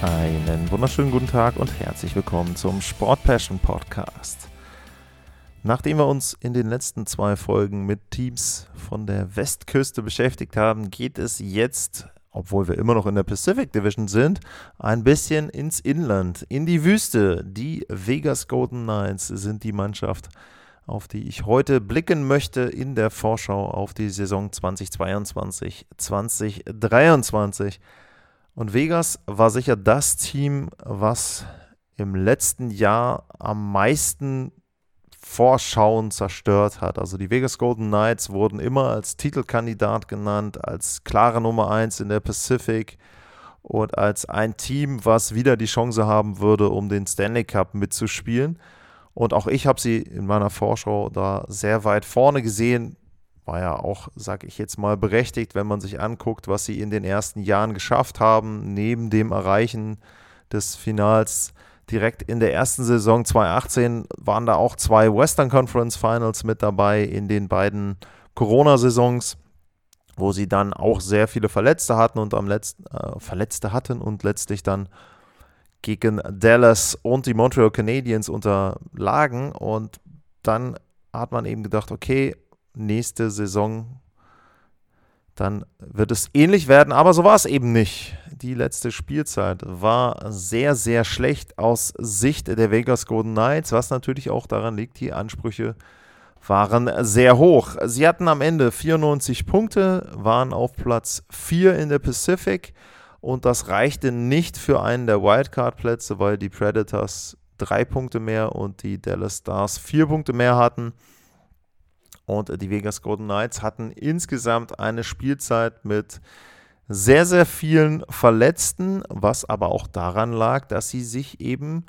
Einen wunderschönen guten Tag und herzlich willkommen zum Sport Passion Podcast. Nachdem wir uns in den letzten zwei Folgen mit Teams von der Westküste beschäftigt haben, geht es jetzt, obwohl wir immer noch in der Pacific Division sind, ein bisschen ins Inland, in die Wüste. Die Vegas Golden Knights sind die Mannschaft, auf die ich heute blicken möchte in der Vorschau auf die Saison 2022-2023. Und Vegas war sicher das Team, was im letzten Jahr am meisten Vorschauen zerstört hat. Also die Vegas Golden Knights wurden immer als Titelkandidat genannt, als klare Nummer 1 in der Pacific und als ein Team, was wieder die Chance haben würde, um den Stanley Cup mitzuspielen. Und auch ich habe sie in meiner Vorschau da sehr weit vorne gesehen war ja auch, sage ich jetzt mal, berechtigt, wenn man sich anguckt, was sie in den ersten Jahren geschafft haben, neben dem Erreichen des Finals direkt in der ersten Saison. 2018 waren da auch zwei Western Conference Finals mit dabei in den beiden Corona-Saisons, wo sie dann auch sehr viele Verletzte hatten und am letzten äh, Verletzte hatten und letztlich dann gegen Dallas und die Montreal Canadiens unterlagen. Und dann hat man eben gedacht, okay, nächste Saison, dann wird es ähnlich werden, aber so war es eben nicht. Die letzte Spielzeit war sehr, sehr schlecht aus Sicht der Vegas Golden Knights, was natürlich auch daran liegt, die Ansprüche waren sehr hoch. Sie hatten am Ende 94 Punkte, waren auf Platz 4 in der Pacific und das reichte nicht für einen der Wildcard-Plätze, weil die Predators drei Punkte mehr und die Dallas Stars vier Punkte mehr hatten. Und die Vegas Golden Knights hatten insgesamt eine Spielzeit mit sehr, sehr vielen Verletzten, was aber auch daran lag, dass sie sich eben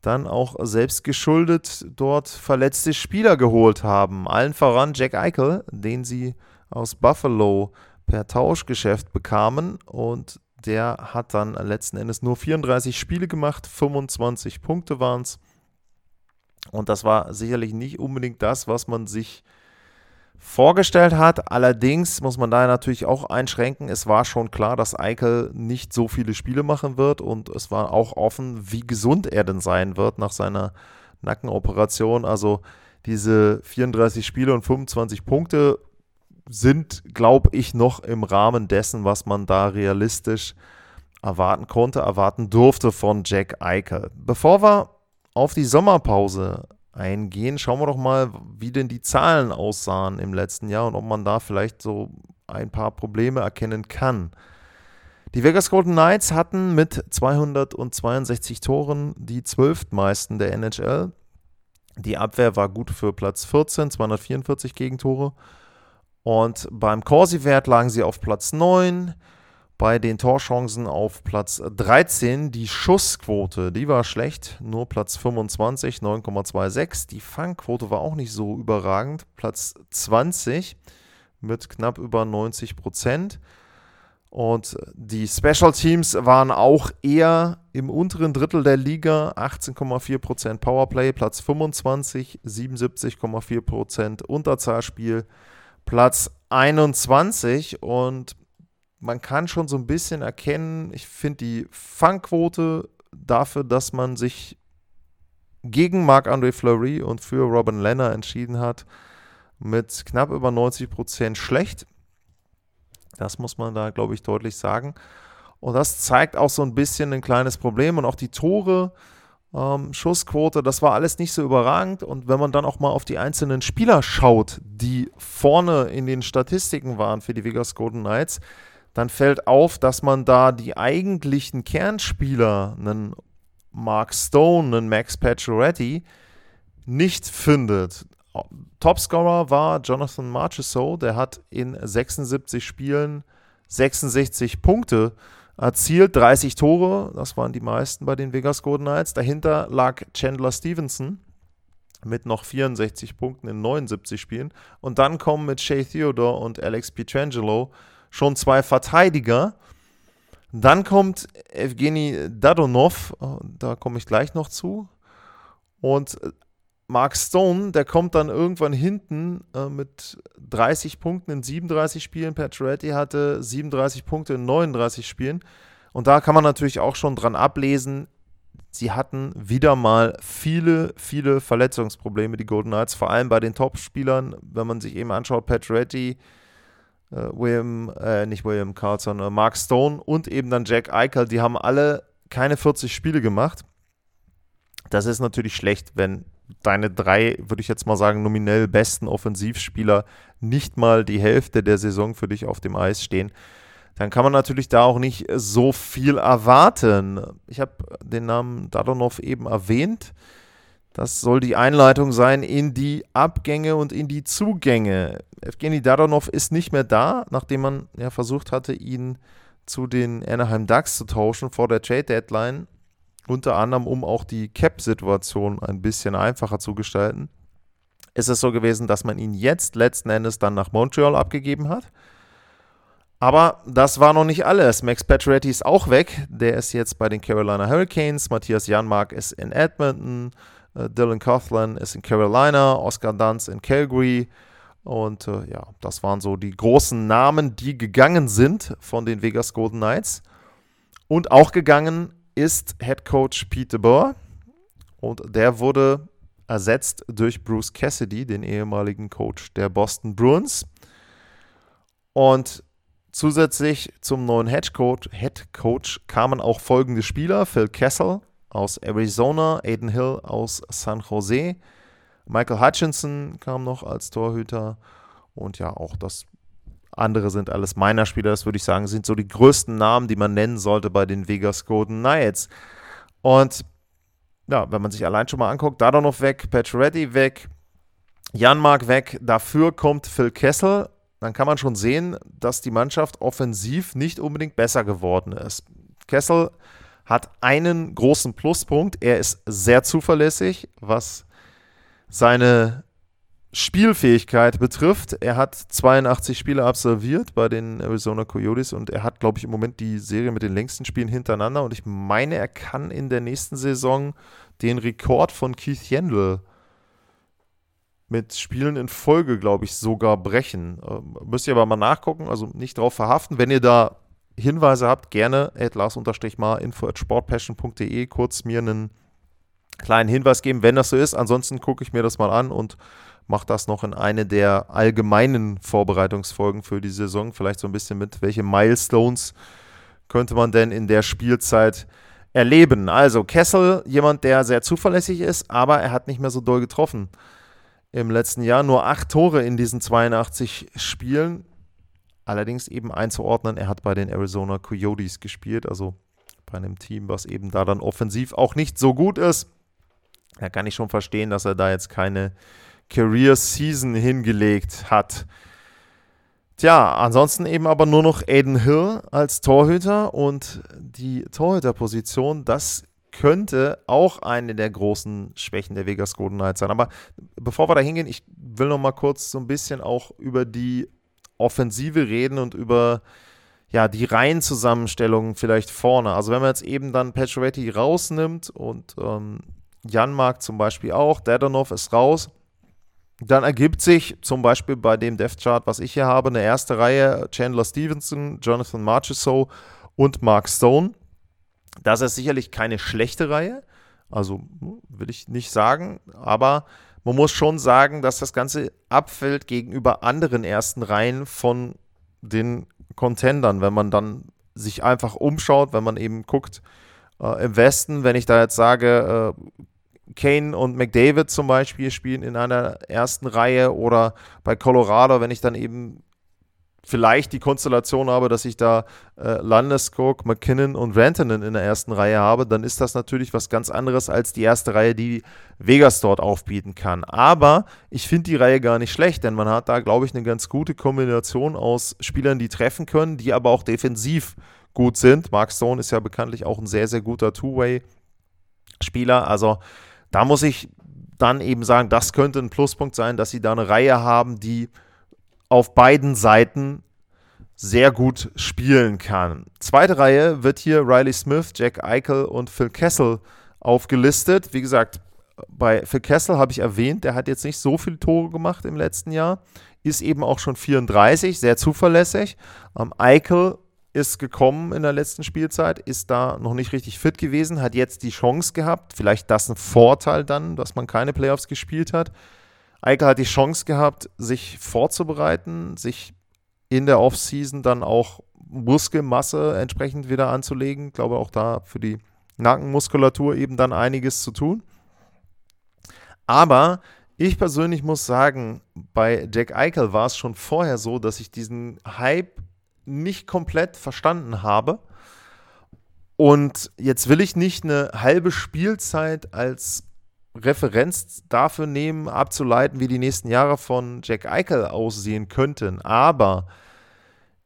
dann auch selbst geschuldet dort verletzte Spieler geholt haben. Allen voran Jack Eichel, den sie aus Buffalo per Tauschgeschäft bekamen und der hat dann letzten Endes nur 34 Spiele gemacht, 25 Punkte waren es. Und das war sicherlich nicht unbedingt das, was man sich äh, vorgestellt hat. Allerdings muss man da natürlich auch einschränken. Es war schon klar, dass Eichel nicht so viele Spiele machen wird und es war auch offen, wie gesund er denn sein wird nach seiner Nackenoperation. Also diese 34 Spiele und 25 Punkte sind, glaube ich, noch im Rahmen dessen, was man da realistisch erwarten konnte, erwarten durfte von Jack Eichel. Bevor wir auf die Sommerpause eingehen, schauen wir doch mal, wie denn die Zahlen aussahen im letzten Jahr und ob man da vielleicht so ein paar Probleme erkennen kann. Die Vegas Golden Knights hatten mit 262 Toren die zwölftmeisten der NHL. Die Abwehr war gut für Platz 14, 244 Gegentore. Und beim Corsi-Wert lagen sie auf Platz 9 bei den Torchancen auf Platz 13. Die Schussquote, die war schlecht, nur Platz 25, 9,26. Die Fangquote war auch nicht so überragend, Platz 20 mit knapp über 90 Prozent. Und die Special Teams waren auch eher im unteren Drittel der Liga, 18,4% Powerplay, Platz 25, 77,4% Unterzahlspiel, Platz 21 und man kann schon so ein bisschen erkennen, ich finde die Fangquote dafür, dass man sich gegen Marc-André Fleury und für Robin Lenner entschieden hat, mit knapp über 90 Prozent schlecht. Das muss man da, glaube ich, deutlich sagen. Und das zeigt auch so ein bisschen ein kleines Problem. Und auch die Tore, ähm, Schussquote, das war alles nicht so überragend. Und wenn man dann auch mal auf die einzelnen Spieler schaut, die vorne in den Statistiken waren für die Vegas Golden Knights, dann fällt auf, dass man da die eigentlichen Kernspieler, einen Mark Stone, einen Max Pacioretty, nicht findet. Topscorer war Jonathan Marchessault, der hat in 76 Spielen 66 Punkte erzielt, 30 Tore, das waren die meisten bei den Vegas Golden Knights. Dahinter lag Chandler Stevenson mit noch 64 Punkten in 79 Spielen. Und dann kommen mit Shea Theodore und Alex Pietrangelo schon zwei Verteidiger. Dann kommt Evgeny Dadonov, da komme ich gleich noch zu. Und Mark Stone, der kommt dann irgendwann hinten äh, mit 30 Punkten in 37 Spielen. Pacioretty hatte 37 Punkte in 39 Spielen. Und da kann man natürlich auch schon dran ablesen, sie hatten wieder mal viele, viele Verletzungsprobleme, die Golden Knights, vor allem bei den Top-Spielern, wenn man sich eben anschaut, Pacioretty, äh, William, äh, nicht William Carlson, äh, Mark Stone und eben dann Jack Eichel, die haben alle keine 40 Spiele gemacht. Das ist natürlich schlecht, wenn deine drei, würde ich jetzt mal sagen, nominell besten Offensivspieler nicht mal die Hälfte der Saison für dich auf dem Eis stehen, dann kann man natürlich da auch nicht so viel erwarten. Ich habe den Namen Dadonov eben erwähnt. Das soll die Einleitung sein in die Abgänge und in die Zugänge. Evgeny Dadonov ist nicht mehr da, nachdem man ja versucht hatte, ihn zu den Anaheim Ducks zu tauschen vor der Trade Deadline unter anderem um auch die Cap-Situation ein bisschen einfacher zu gestalten, ist es so gewesen, dass man ihn jetzt letzten Endes dann nach Montreal abgegeben hat. Aber das war noch nicht alles. Max Pacioretty ist auch weg. Der ist jetzt bei den Carolina Hurricanes. Matthias Janmark ist in Edmonton. Äh, Dylan Coughlin ist in Carolina. Oscar Dunz in Calgary. Und äh, ja, das waren so die großen Namen, die gegangen sind von den Vegas Golden Knights. Und auch gegangen ist Head Coach Pete DeBoer und der wurde ersetzt durch Bruce Cassidy, den ehemaligen Coach der Boston Bruins. Und zusätzlich zum neuen Head Coach, Head Coach kamen auch folgende Spieler: Phil Kessel aus Arizona, Aiden Hill aus San Jose, Michael Hutchinson kam noch als Torhüter. Und ja, auch das andere sind alles meiner Spieler, das würde ich sagen, sind so die größten Namen, die man nennen sollte bei den Vegas Golden Knights. Und ja, wenn man sich allein schon mal anguckt, da noch weg, Pacioretty weg, Janmark weg, dafür kommt Phil Kessel, dann kann man schon sehen, dass die Mannschaft offensiv nicht unbedingt besser geworden ist. Kessel hat einen großen Pluspunkt, er ist sehr zuverlässig, was seine Spielfähigkeit betrifft. Er hat 82 Spiele absolviert bei den Arizona Coyotes und er hat, glaube ich, im Moment die Serie mit den längsten Spielen hintereinander. Und ich meine, er kann in der nächsten Saison den Rekord von Keith Yandel mit Spielen in Folge, glaube ich, sogar brechen. Ähm, müsst ihr aber mal nachgucken, also nicht drauf verhaften. Wenn ihr da Hinweise habt, gerne at lars-mal info at sportpassion.de kurz mir einen kleinen Hinweis geben, wenn das so ist. Ansonsten gucke ich mir das mal an und mache das noch in eine der allgemeinen Vorbereitungsfolgen für die Saison. Vielleicht so ein bisschen mit, welche Milestones könnte man denn in der Spielzeit erleben. Also Kessel, jemand, der sehr zuverlässig ist, aber er hat nicht mehr so doll getroffen im letzten Jahr. Nur acht Tore in diesen 82 Spielen. Allerdings eben einzuordnen, er hat bei den Arizona Coyotes gespielt, also bei einem Team, was eben da dann offensiv auch nicht so gut ist. Da kann ich schon verstehen, dass er da jetzt keine Career Season hingelegt hat. Tja, ansonsten eben aber nur noch Aiden Hill als Torhüter und die Torhüterposition, das könnte auch eine der großen Schwächen der Vegas Golden Knights sein. Aber bevor wir da hingehen, ich will noch mal kurz so ein bisschen auch über die Offensive reden und über ja, die Reihenzusammenstellung vielleicht vorne. Also wenn man jetzt eben dann Pacioretty rausnimmt und ähm, Janmark zum Beispiel auch, Dadonov ist raus, dann ergibt sich zum Beispiel bei dem Death Chart, was ich hier habe, eine erste Reihe Chandler Stevenson, Jonathan Marchessault und Mark Stone. Das ist sicherlich keine schlechte Reihe, also will ich nicht sagen, aber man muss schon sagen, dass das Ganze abfällt gegenüber anderen ersten Reihen von den Contendern, wenn man dann sich einfach umschaut, wenn man eben guckt, äh, im Westen, wenn ich da jetzt sage, äh, Kane und McDavid zum Beispiel spielen in einer ersten Reihe oder bei Colorado, wenn ich dann eben vielleicht die Konstellation habe, dass ich da äh, Landeskog, McKinnon und Rantanen in der ersten Reihe habe, dann ist das natürlich was ganz anderes als die erste Reihe, die Vegas dort aufbieten kann. Aber ich finde die Reihe gar nicht schlecht, denn man hat da, glaube ich, eine ganz gute Kombination aus Spielern, die treffen können, die aber auch defensiv gut sind. Mark Stone ist ja bekanntlich auch ein sehr, sehr guter Two-Way-Spieler. Also da muss ich dann eben sagen, das könnte ein Pluspunkt sein, dass sie da eine Reihe haben, die auf beiden Seiten sehr gut spielen kann. Zweite Reihe wird hier Riley Smith, Jack Eichel und Phil Kessel aufgelistet. Wie gesagt, bei Phil Kessel habe ich erwähnt, der hat jetzt nicht so viele Tore gemacht im letzten Jahr, ist eben auch schon 34, sehr zuverlässig. Ähm, Eichel ist gekommen in der letzten Spielzeit, ist da noch nicht richtig fit gewesen, hat jetzt die Chance gehabt, vielleicht das ein Vorteil dann, dass man keine Playoffs gespielt hat. Eichel hat die Chance gehabt, sich vorzubereiten, sich in der Offseason dann auch Muskelmasse entsprechend wieder anzulegen. Ich glaube auch da für die Nackenmuskulatur eben dann einiges zu tun. Aber ich persönlich muss sagen, bei Jack Eichel war es schon vorher so, dass ich diesen Hype nicht komplett verstanden habe. Und jetzt will ich nicht eine halbe Spielzeit als Referenz dafür nehmen, abzuleiten, wie die nächsten Jahre von Jack Eichel aussehen könnten. Aber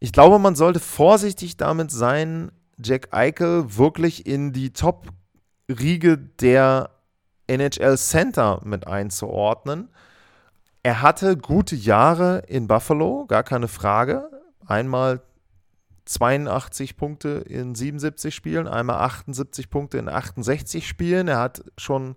ich glaube, man sollte vorsichtig damit sein, Jack Eichel wirklich in die Top-Riege der NHL Center mit einzuordnen. Er hatte gute Jahre in Buffalo, gar keine Frage. Einmal 82 Punkte in 77 Spielen, einmal 78 Punkte in 68 Spielen. Er hat schon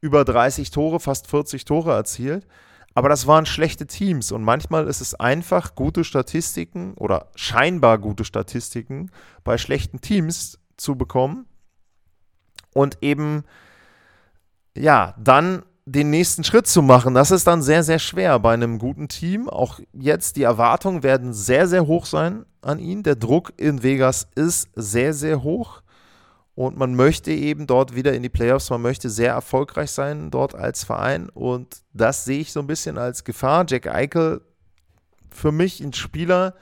über 30 Tore, fast 40 Tore erzielt. Aber das waren schlechte Teams und manchmal ist es einfach, gute Statistiken oder scheinbar gute Statistiken bei schlechten Teams zu bekommen und eben, ja, dann den nächsten Schritt zu machen. Das ist dann sehr, sehr schwer bei einem guten Team. Auch jetzt, die Erwartungen werden sehr, sehr hoch sein an ihn. Der Druck in Vegas ist sehr, sehr hoch. Und man möchte eben dort wieder in die Playoffs, man möchte sehr erfolgreich sein dort als Verein. Und das sehe ich so ein bisschen als Gefahr. Jack Eichel, für mich ein Spieler,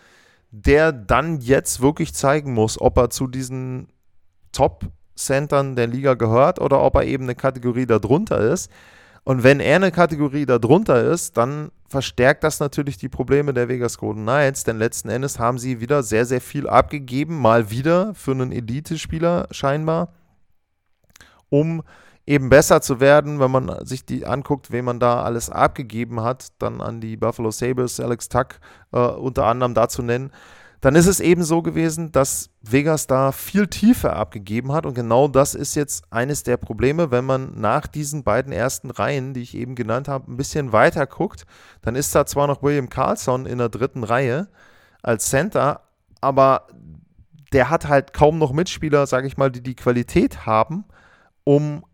der dann jetzt wirklich zeigen muss, ob er zu diesen Top-Centern der Liga gehört oder ob er eben eine Kategorie darunter ist. Und wenn er eine Kategorie darunter ist, dann verstärkt das natürlich die Probleme der Vegas Golden Knights, denn letzten Endes haben sie wieder sehr, sehr viel abgegeben, mal wieder für einen Elite-Spieler scheinbar, um eben besser zu werden, wenn man sich die anguckt, wen man da alles abgegeben hat, dann an die Buffalo Sabres, Alex Tuck äh, unter anderem da zu nennen dann ist es eben so gewesen, dass Vegas da viel Tiefe abgegeben hat. Und genau das ist jetzt eines der Probleme, wenn man nach diesen beiden ersten Reihen, die ich eben genannt habe, ein bisschen weiter guckt. Dann ist da zwar noch William Carlson in der dritten Reihe als Center, aber der hat halt kaum noch Mitspieler, sage ich mal, die die Qualität haben, um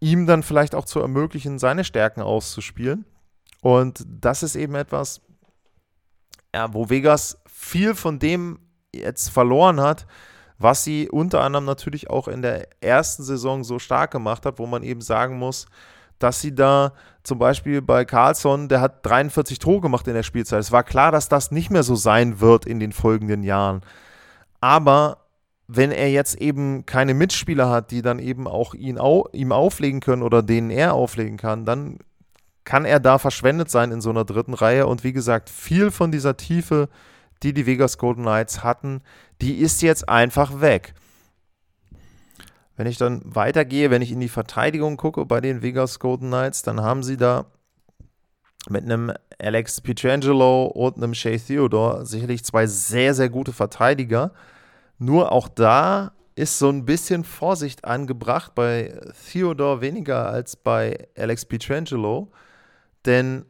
ihm dann vielleicht auch zu ermöglichen, seine Stärken auszuspielen. Und das ist eben etwas, ja, wo Vegas viel von dem jetzt verloren hat, was sie unter anderem natürlich auch in der ersten Saison so stark gemacht hat, wo man eben sagen muss, dass sie da zum Beispiel bei Carlson, der hat 43 Tore gemacht in der Spielzeit. Es war klar, dass das nicht mehr so sein wird in den folgenden Jahren. Aber wenn er jetzt eben keine Mitspieler hat, die dann eben auch ihn au ihm auflegen können oder denen er auflegen kann, dann kann er da verschwendet sein in so einer dritten Reihe. Und wie gesagt, viel von dieser Tiefe die die Vegas Golden Knights hatten, die ist jetzt einfach weg. Wenn ich dann weitergehe, wenn ich in die Verteidigung gucke bei den Vegas Golden Knights, dann haben sie da mit einem Alex Pietrangelo und einem Shea Theodore sicherlich zwei sehr, sehr gute Verteidiger. Nur auch da ist so ein bisschen Vorsicht angebracht bei Theodore weniger als bei Alex Pietrangelo. Denn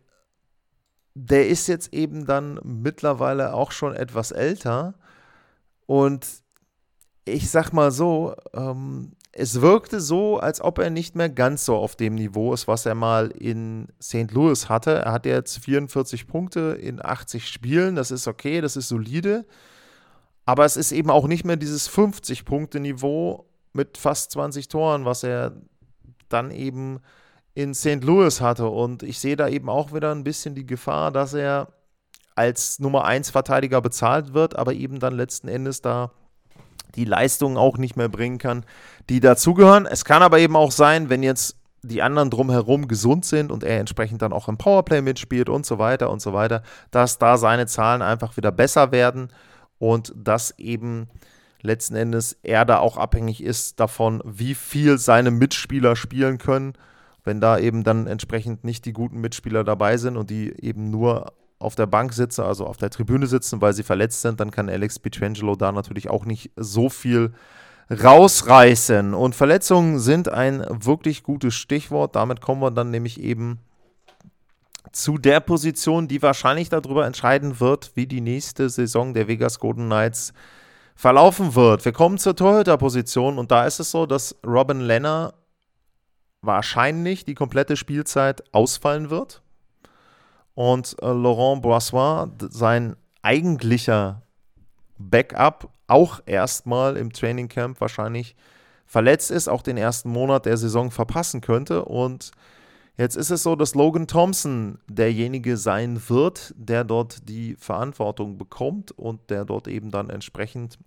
der ist jetzt eben dann mittlerweile auch schon etwas älter. Und ich sag mal so, ähm, es wirkte so, als ob er nicht mehr ganz so auf dem Niveau ist, was er mal in St. Louis hatte. Er hat jetzt 44 Punkte in 80 Spielen. Das ist okay, das ist solide. Aber es ist eben auch nicht mehr dieses 50-Punkte-Niveau mit fast 20 Toren, was er dann eben in St. Louis hatte. Und ich sehe da eben auch wieder ein bisschen die Gefahr, dass er als Nummer 1 Verteidiger bezahlt wird, aber eben dann letzten Endes da die Leistungen auch nicht mehr bringen kann, die dazugehören. Es kann aber eben auch sein, wenn jetzt die anderen drumherum gesund sind und er entsprechend dann auch im Powerplay mitspielt und so weiter und so weiter, dass da seine Zahlen einfach wieder besser werden und dass eben letzten Endes er da auch abhängig ist davon, wie viel seine Mitspieler spielen können. Wenn da eben dann entsprechend nicht die guten Mitspieler dabei sind und die eben nur auf der Bank sitzen, also auf der Tribüne sitzen, weil sie verletzt sind, dann kann Alex Pietrangelo da natürlich auch nicht so viel rausreißen. Und Verletzungen sind ein wirklich gutes Stichwort. Damit kommen wir dann nämlich eben zu der Position, die wahrscheinlich darüber entscheiden wird, wie die nächste Saison der Vegas Golden Knights verlaufen wird. Wir kommen zur Torhüter-Position und da ist es so, dass Robin Lenner wahrscheinlich die komplette Spielzeit ausfallen wird und äh, Laurent Boissois, sein eigentlicher Backup, auch erstmal im Trainingcamp wahrscheinlich verletzt ist, auch den ersten Monat der Saison verpassen könnte. Und jetzt ist es so, dass Logan Thompson derjenige sein wird, der dort die Verantwortung bekommt und der dort eben dann entsprechend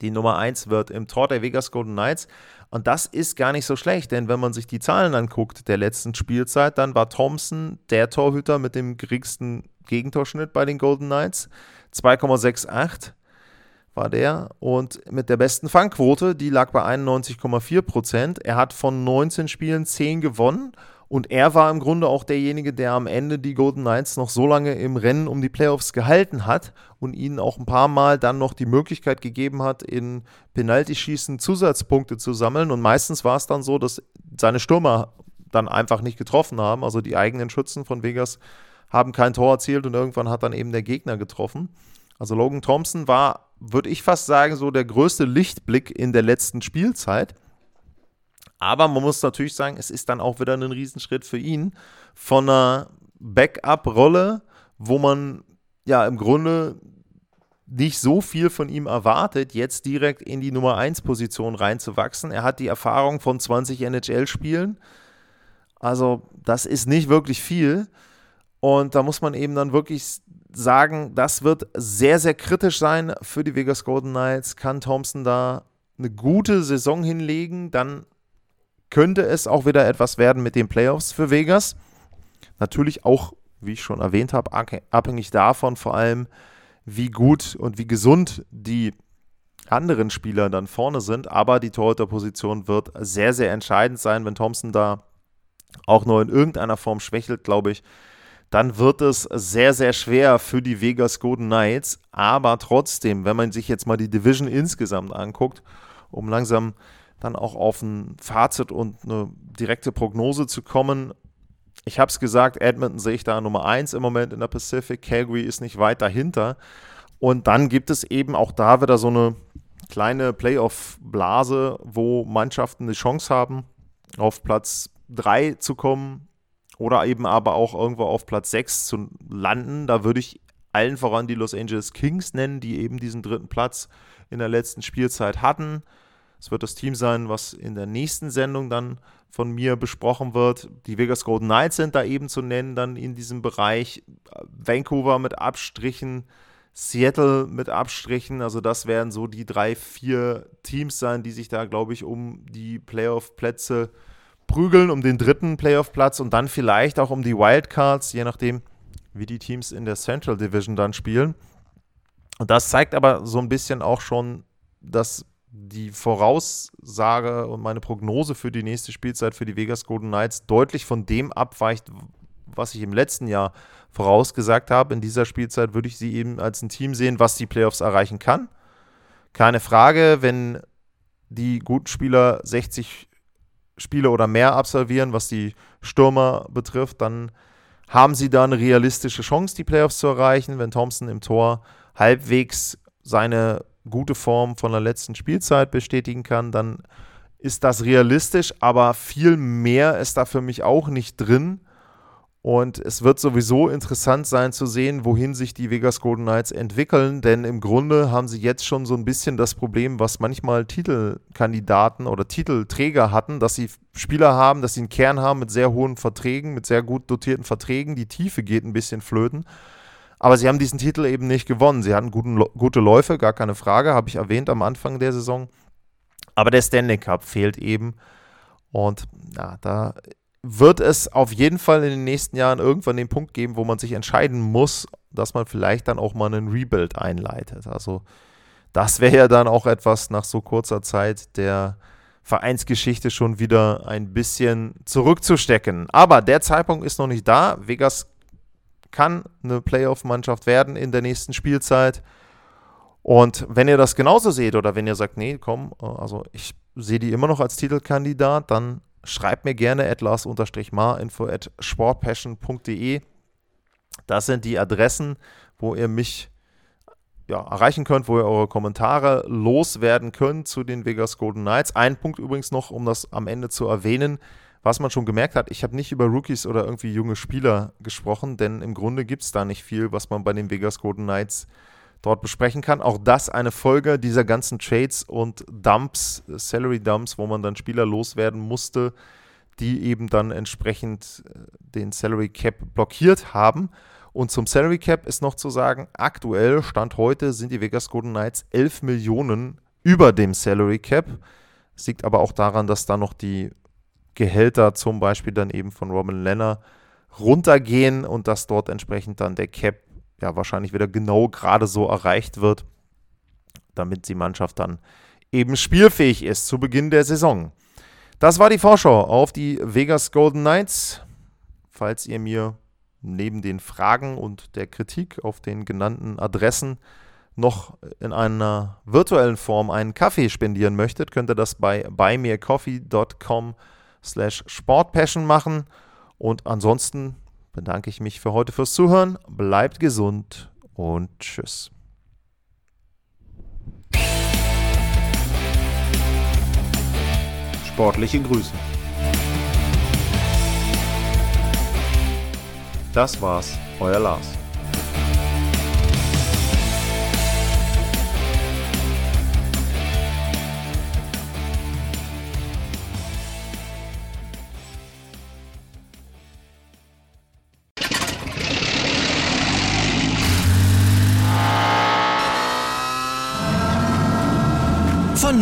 die Nummer 1 wird im Tor der Vegas Golden Knights. Und das ist gar nicht so schlecht, denn wenn man sich die Zahlen anguckt der letzten Spielzeit, dann war Thompson der Torhüter mit dem geringsten Gegentorschnitt bei den Golden Knights. 2,68 war der. Und mit der besten Fangquote, die lag bei 91,4 Prozent. Er hat von 19 Spielen 10 gewonnen und er war im Grunde auch derjenige, der am Ende die Golden Knights noch so lange im Rennen um die Playoffs gehalten hat und ihnen auch ein paar Mal dann noch die Möglichkeit gegeben hat, in Penaltyschießen Zusatzpunkte zu sammeln. Und meistens war es dann so, dass seine Stürmer dann einfach nicht getroffen haben. Also die eigenen Schützen von Vegas haben kein Tor erzielt und irgendwann hat dann eben der Gegner getroffen. Also Logan Thompson war, würde ich fast sagen, so der größte Lichtblick in der letzten Spielzeit. Aber man muss natürlich sagen, es ist dann auch wieder ein Riesenschritt für ihn von einer Backup-Rolle, wo man ja im Grunde nicht so viel von ihm erwartet, jetzt direkt in die Nummer 1 Position reinzuwachsen. Er hat die Erfahrung von 20 NHL-Spielen. Also, das ist nicht wirklich viel. Und da muss man eben dann wirklich sagen, das wird sehr, sehr kritisch sein für die Vegas Golden Knights. Kann Thompson da eine gute Saison hinlegen, dann könnte es auch wieder etwas werden mit den Playoffs für Vegas. Natürlich auch, wie ich schon erwähnt habe, abhängig davon vor allem, wie gut und wie gesund die anderen Spieler dann vorne sind. Aber die Torhüterposition wird sehr, sehr entscheidend sein, wenn Thompson da auch nur in irgendeiner Form schwächelt, glaube ich. Dann wird es sehr, sehr schwer für die Vegas Golden Knights. Aber trotzdem, wenn man sich jetzt mal die Division insgesamt anguckt, um langsam dann auch auf ein Fazit und eine direkte Prognose zu kommen. Ich habe es gesagt, Edmonton sehe ich da Nummer 1 im Moment in der Pacific. Calgary ist nicht weit dahinter. Und dann gibt es eben auch da wieder so eine kleine Playoff-Blase, wo Mannschaften die Chance haben, auf Platz 3 zu kommen oder eben aber auch irgendwo auf Platz 6 zu landen. Da würde ich allen voran die Los Angeles Kings nennen, die eben diesen dritten Platz in der letzten Spielzeit hatten. Es wird das Team sein, was in der nächsten Sendung dann von mir besprochen wird. Die Vegas Golden Knights sind da eben zu nennen, dann in diesem Bereich. Vancouver mit Abstrichen, Seattle mit Abstrichen. Also das werden so die drei, vier Teams sein, die sich da, glaube ich, um die Playoff-Plätze prügeln, um den dritten Playoff-Platz und dann vielleicht auch um die Wildcards, je nachdem, wie die Teams in der Central Division dann spielen. Und das zeigt aber so ein bisschen auch schon, dass die Voraussage und meine Prognose für die nächste Spielzeit für die Vegas Golden Knights deutlich von dem abweicht, was ich im letzten Jahr vorausgesagt habe. In dieser Spielzeit würde ich sie eben als ein Team sehen, was die Playoffs erreichen kann. Keine Frage, wenn die guten Spieler 60 Spiele oder mehr absolvieren, was die Stürmer betrifft, dann haben sie da eine realistische Chance, die Playoffs zu erreichen. Wenn Thompson im Tor halbwegs seine gute Form von der letzten Spielzeit bestätigen kann, dann ist das realistisch, aber viel mehr ist da für mich auch nicht drin. Und es wird sowieso interessant sein zu sehen, wohin sich die Vegas Golden Knights entwickeln, denn im Grunde haben sie jetzt schon so ein bisschen das Problem, was manchmal Titelkandidaten oder Titelträger hatten, dass sie Spieler haben, dass sie einen Kern haben mit sehr hohen Verträgen, mit sehr gut dotierten Verträgen. Die Tiefe geht ein bisschen flöten. Aber sie haben diesen Titel eben nicht gewonnen. Sie hatten guten, gute Läufe, gar keine Frage, habe ich erwähnt am Anfang der Saison. Aber der Stanley Cup fehlt eben. Und ja, da wird es auf jeden Fall in den nächsten Jahren irgendwann den Punkt geben, wo man sich entscheiden muss, dass man vielleicht dann auch mal einen Rebuild einleitet. Also das wäre ja dann auch etwas nach so kurzer Zeit der Vereinsgeschichte schon wieder ein bisschen zurückzustecken. Aber der Zeitpunkt ist noch nicht da. Vegas kann eine Playoff-Mannschaft werden in der nächsten Spielzeit. Und wenn ihr das genauso seht oder wenn ihr sagt, nee, komm, also ich sehe die immer noch als Titelkandidat, dann schreibt mir gerne atlas-mar info at sportpassion.de. Das sind die Adressen, wo ihr mich ja, erreichen könnt, wo ihr eure Kommentare loswerden könnt zu den Vegas Golden Knights. Ein Punkt übrigens noch, um das am Ende zu erwähnen, was man schon gemerkt hat, ich habe nicht über Rookies oder irgendwie junge Spieler gesprochen, denn im Grunde gibt es da nicht viel, was man bei den Vegas Golden Knights dort besprechen kann. Auch das eine Folge dieser ganzen Trades und Dumps, Salary Dumps, wo man dann Spieler loswerden musste, die eben dann entsprechend äh, den Salary Cap blockiert haben. Und zum Salary Cap ist noch zu sagen, aktuell, Stand heute, sind die Vegas Golden Knights 11 Millionen über dem Salary Cap. Es liegt aber auch daran, dass da noch die Gehälter zum Beispiel dann eben von Robin Lenner runtergehen und dass dort entsprechend dann der Cap ja wahrscheinlich wieder genau gerade so erreicht wird, damit die Mannschaft dann eben spielfähig ist zu Beginn der Saison. Das war die Vorschau auf die Vegas Golden Knights. Falls ihr mir neben den Fragen und der Kritik auf den genannten Adressen noch in einer virtuellen Form einen Kaffee spendieren möchtet, könnt ihr das bei buymeacoffee.com slash sportpassion machen. Und ansonsten bedanke ich mich für heute fürs Zuhören. Bleibt gesund und tschüss. Sportliche Grüße. Das war's, euer Lars.